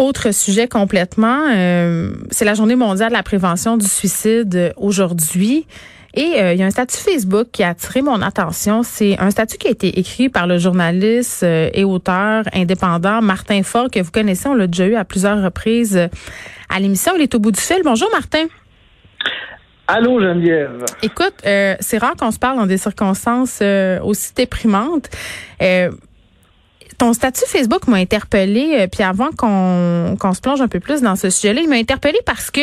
Autre sujet complètement, euh, c'est la journée mondiale de la prévention du suicide euh, aujourd'hui. Et euh, il y a un statut Facebook qui a attiré mon attention. C'est un statut qui a été écrit par le journaliste et auteur indépendant Martin Fort, que vous connaissez. On l'a déjà eu à plusieurs reprises à l'émission. Il est au bout du fil. Bonjour Martin. Allô Geneviève. Écoute, c'est rare qu'on se parle dans des circonstances aussi déprimantes ton statut Facebook m'a interpellé, euh, puis avant qu'on qu'on se plonge un peu plus dans ce sujet-là, il m'a interpellé parce que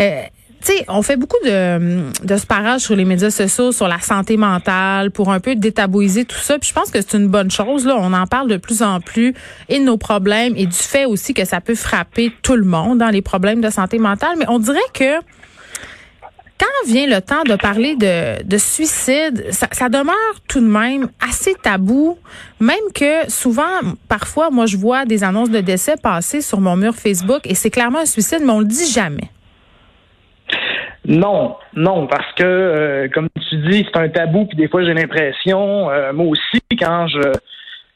euh, tu sais, on fait beaucoup de, de sparage sur les médias sociaux, sur la santé mentale, pour un peu détabouiser tout ça. Puis je pense que c'est une bonne chose. Là, on en parle de plus en plus et de nos problèmes et du fait aussi que ça peut frapper tout le monde dans les problèmes de santé mentale. Mais on dirait que quand vient le temps de parler de, de suicide, ça, demeure tout de même assez tabou, même que souvent, parfois, moi, je vois des annonces de décès passer sur mon mur Facebook et c'est clairement un suicide, mais on le dit jamais. Non, non, parce que, euh, comme tu dis, c'est un tabou, puis des fois, j'ai l'impression, euh, moi aussi, quand je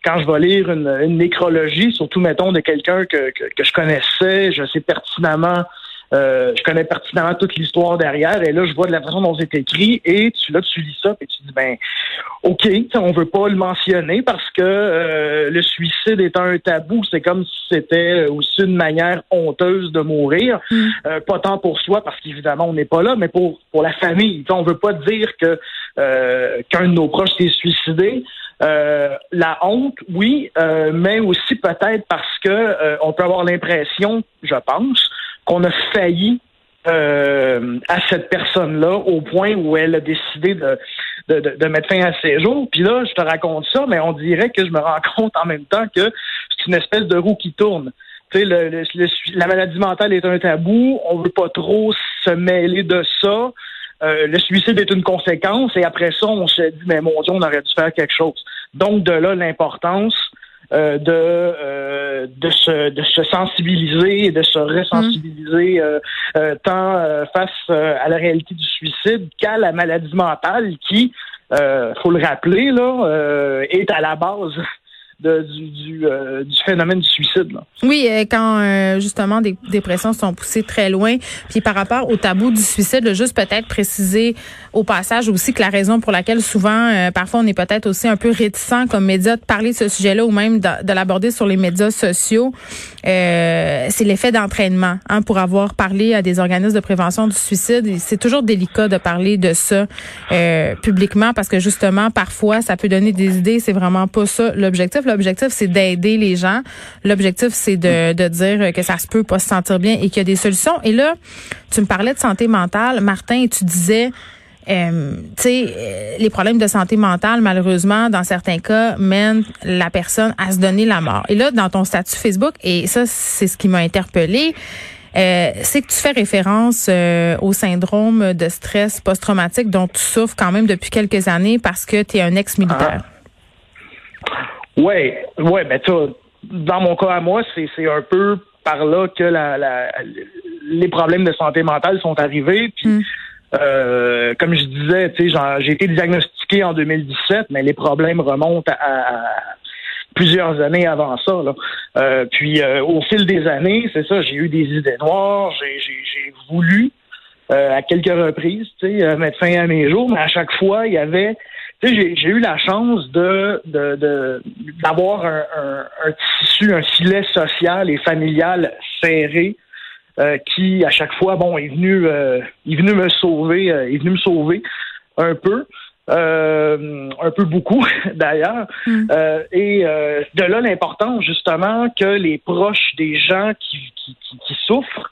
quand je vais lire une, nécrologie, surtout, mettons, de quelqu'un que, que, que je connaissais, je sais pertinemment euh, je connais pertinemment toute l'histoire derrière et là je vois de la façon dont c'est écrit et tu là tu lis ça et tu dis ben ok on veut pas le mentionner parce que euh, le suicide est un tabou c'est comme si c'était aussi une manière honteuse de mourir. Mm. euh, pas tant pour soi parce qu'évidemment on n'est pas là mais pour pour la famille. On veut pas dire que qu'un de nos proches s'est suicidé. La honte, oui, mais aussi peut-être parce que on peut avoir l'impression, je pense, qu'on a failli euh, à cette personne-là au point où elle a décidé de, de, de, mettre fin à ses jours. Puis là, je te raconte ça, mais on dirait que je me rends compte en même temps que c'est une espèce de roue qui tourne. Tu sais, le, la maladie mentale est un tabou. On veut pas trop se mêler de ça. Euh, le suicide est une conséquence et après ça, on se dit, mais mon Dieu, on aurait dû faire quelque chose. Donc, de là, l'importance euh, de, euh, de, se, de se sensibiliser et de se ressensibiliser euh, euh tant face à la réalité du suicide qu'à la maladie mentale qui, faut le rappeler, là, est à la base du, euh, du, phénomène du suicide. Là. Oui, euh, quand euh, justement des dépressions sont poussées très loin. Puis par rapport au tabou du suicide, juste peut-être préciser au passage aussi que la raison pour laquelle souvent, parfois, on est peut-être aussi un peu réticent comme média de parler de ce sujet-là ou même de, l'aborder sur les médias sociaux, c'est l'effet d'entraînement. Hein, pour avoir parlé à des organismes de prévention du suicide, c'est toujours délicat de parler de ça publiquement parce que justement, parfois, ça peut donner des idées. C'est vraiment pas ça l'objectif L'objectif, c'est d'aider les gens. L'objectif, c'est de, de dire que ça se peut pas se sentir bien et qu'il y a des solutions. Et là, tu me parlais de santé mentale, Martin, et tu disais, euh, tu sais, euh, les problèmes de santé mentale, malheureusement, dans certains cas, mènent la personne à se donner la mort. Et là, dans ton statut Facebook, et ça, c'est ce qui m'a interpellée, euh, c'est que tu fais référence euh, au syndrome de stress post-traumatique dont tu souffres quand même depuis quelques années parce que tu es un ex-militaire. Oui, ouais, mais tu dans mon cas à moi, c'est un peu par là que la, la, les problèmes de santé mentale sont arrivés. Puis, hmm. euh, comme je disais, j'ai été diagnostiqué en 2017, mais les problèmes remontent à, plusieurs années avant ça. Là. Euh, puis, euh, au fil des années, c'est ça, j'ai eu des idées noires, j'ai voulu à quelques reprises, tu sais, mettre fin à mes jours, mais à chaque fois, il y avait j'ai eu la chance de d'avoir un, un, tissu, un filet social et familial serré euh, qui, à chaque fois, bon, est venu, euh, est venu me sauver, euh, est venu me sauver un peu. un peu beaucoup d'ailleurs. Mm. et de là l'importance justement que les proches des gens qui, qui, qui, souffrent,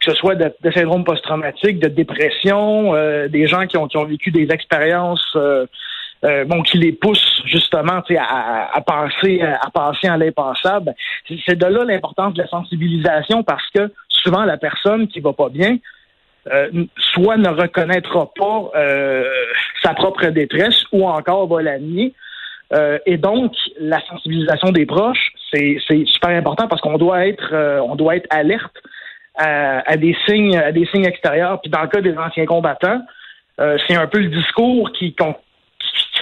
que ce soit de, de syndrome post-traumatique, de dépression, des gens qui ont, qui ont vécu des expériences euh, bon, qui les pousse justement à, à, penser à penser à l'impensable. C'est de là l'importance de la sensibilisation parce que souvent la personne qui va pas bien euh, soit ne reconnaîtra pas euh, sa propre détresse ou encore va la nier. et donc, la sensibilisation des proches, c'est super important parce qu'on doit être on doit être alerte à, des signes à des signes extérieurs. Puis dans le cas des anciens combattants, c'est un peu le discours qui,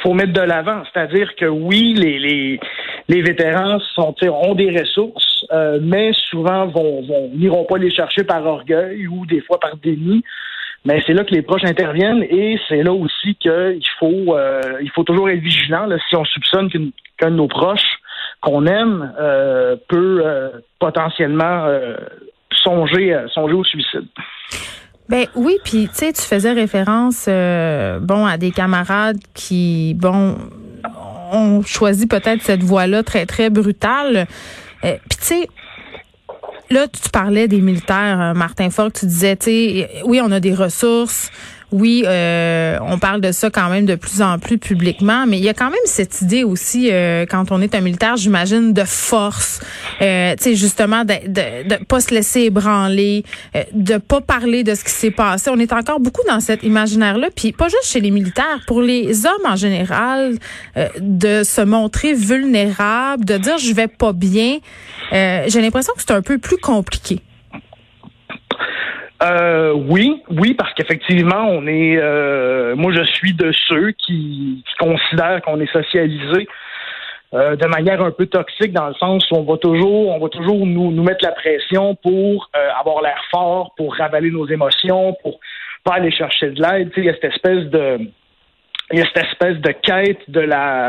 faut mettre de l'avant. C'est-à-dire que oui, les, les, les vétérans ont des ressources, mais souvent vont, vont n'iront pas les chercher par orgueil ou des fois par déni. Mais c'est là que les proches interviennent et c'est là aussi qu'il faut il faut toujours être vigilant si on soupçonne qu'un de nos proches qu'on aime peut potentiellement songer songer au suicide. Ben oui, puis tu sais, tu faisais référence, euh, bon, à des camarades qui, bon, ont choisi peut-être cette voie-là très très brutale. Euh, puis tu sais, là, tu parlais des militaires, euh, Martin Fogg, tu disais, tu sais, oui, on a des ressources, oui, euh, on parle de ça quand même de plus en plus publiquement, mais il y a quand même cette idée aussi, euh, quand on est un militaire, j'imagine, de force, euh, tu sais, justement, de, de, pas se laisser ébranler, euh, de pas parler de ce qui s'est passé. On est encore beaucoup dans cet imaginaire-là, puis pas juste chez les militaires, pour les hommes en général, de se montrer vulnérable, de dire je vais pas bien. J'ai l'impression que c'est un peu plus compliqué. Euh, oui, oui, parce qu'effectivement, on est. Euh, moi, je suis de ceux qui, considèrent qu'on est socialisé euh, de manière un peu toxique, dans le sens où on va toujours, on va toujours nous, nous mettre la pression pour avoir l'air fort, pour ravaler nos émotions, pour pas aller chercher de l'aide. Il y a cette espèce de, il y a cette espèce de quête de la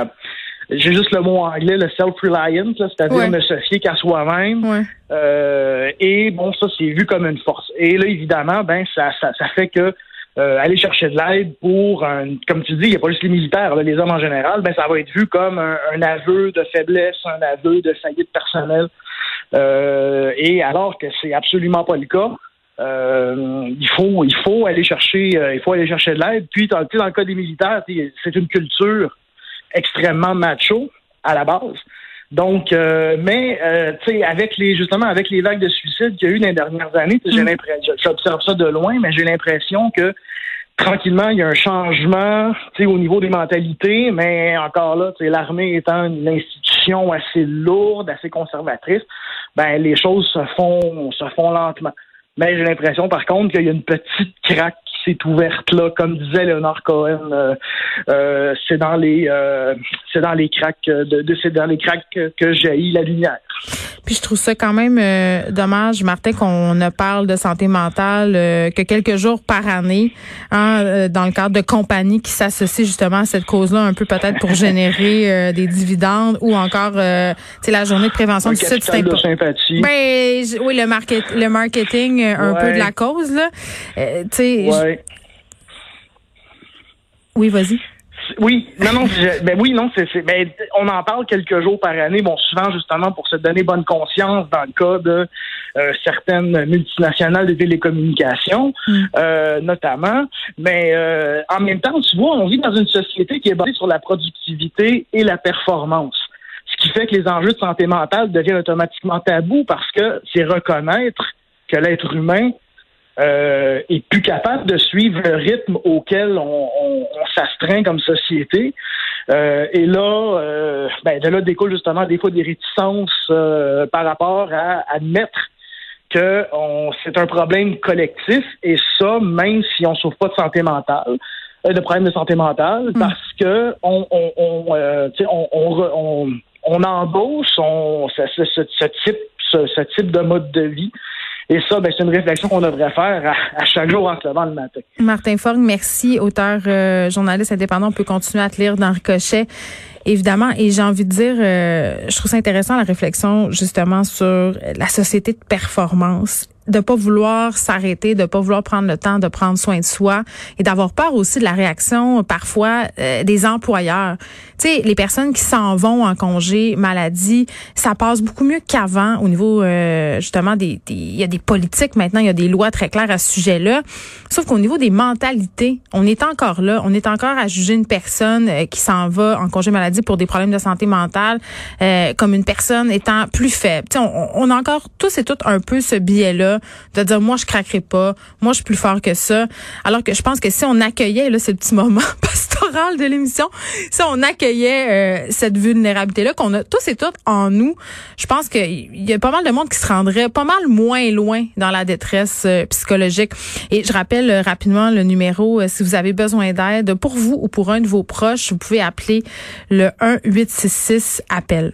j'ai juste le mot anglais, le self-reliant, c'est-à-dire ne se fier qu'à soi-même. Euh, et bon, ça, c'est vu comme une force. Et là, évidemment, ben, ça, ça, ça fait que euh, aller chercher de l'aide pour, un, comme tu dis, il n'y a pas juste les militaires, les hommes en général, ben, ça va être vu comme un, aveu de faiblesse, un aveu de faillite personnelle. Euh, et alors que c'est absolument pas le cas. il faut il faut aller chercher il faut aller chercher de l'aide puis dans, dans le cas des militaires c'est une culture extrêmement macho à la base. Donc, euh, mais euh, tu sais, avec les justement avec les vagues de suicide qu'il y a eu dans les dernières années, j'ai mm. l'impression, j'observe ça de loin, mais j'ai l'impression que tranquillement il y a un changement, tu sais, au niveau des mentalités, mais encore là, tu sais, l'armée étant une institution assez lourde, assez conservatrice, ben les choses se font se font lentement. Mais j'ai l'impression, par contre, qu'il y a une petite craque c'est ouverte là, comme disait Leonard Cohen, euh, euh, c'est dans les euh, c'est dans les cracks de, de c'est dans les cracks que, jaillit la lumière. Puis je trouve ça quand même dommage, Martin, qu'on ne parle de santé mentale que quelques jours par année, hein, dans le cadre de compagnies qui s'associent justement à cette cause-là, un peu peut-être pour générer des dividendes ou encore, c'est la journée de prévention du suicide. de sympathie. Ben, oui, le, market, le marketing un peu de la cause là. tu sais, oui, vas-y. Oui, non, non, ben oui, non, c'est, ben, on en parle quelques jours par année, bon, souvent justement pour se donner bonne conscience dans le cas de euh, certaines multinationales de télécommunications, mm. euh, notamment. Mais euh, en même temps, tu vois, on vit dans une société qui est basée sur la productivité et la performance. Ce qui fait que les enjeux de santé mentale deviennent automatiquement tabous parce que c'est reconnaître que l'être humain euh, est plus capable de suivre le rythme auquel on, on, s'astreint comme société. Euh, et là, euh, ben, de là découle justement des fois des réticences euh, par rapport à admettre que c'est un problème collectif et ça, même si on souffre pas de santé mentale, de problèmes de santé mentale, mm. parce que on, on, on, on, on, embauche ce, ce, ce, type ce, ce type de mode de vie et ça, ben, c'est une réflexion qu'on devrait faire à, chaque jour en se levant le matin. Martin Forgue, merci, auteur, euh, journaliste indépendant. On peut continuer à te lire dans Ricochet évidemment. Et j'ai envie de dire, euh, je trouve ça intéressant la réflexion justement sur la société de performance de pas vouloir s'arrêter, de pas vouloir prendre le temps de prendre soin de soi et d'avoir peur aussi de la réaction parfois euh, des employeurs. Tu sais, les personnes qui s'en vont en congé maladie, ça passe beaucoup mieux qu'avant au niveau euh, justement des il y a des politiques maintenant, il y a des lois très claires à ce sujet-là. Sauf qu'au niveau des mentalités, on est encore là, on est encore à juger une personne euh, qui s'en va en congé maladie pour des problèmes de santé mentale comme une personne étant plus faible. Tu sais, on, on a encore tous et toutes un peu ce biais-là de dire moi je craquerai pas, moi je suis plus fort que ça. Alors que je pense que si on accueillait là ce petit moment pastoral de l'émission, si on accueillait euh, cette vulnérabilité là qu'on a tous et toutes en nous, je pense qu'il y a pas mal de monde qui se rendrait pas mal moins loin dans la détresse euh, psychologique. Et je rappelle euh, rapidement le numéro si vous avez besoin d'aide pour vous ou pour un de vos proches, vous pouvez appeler le 1 866 appel.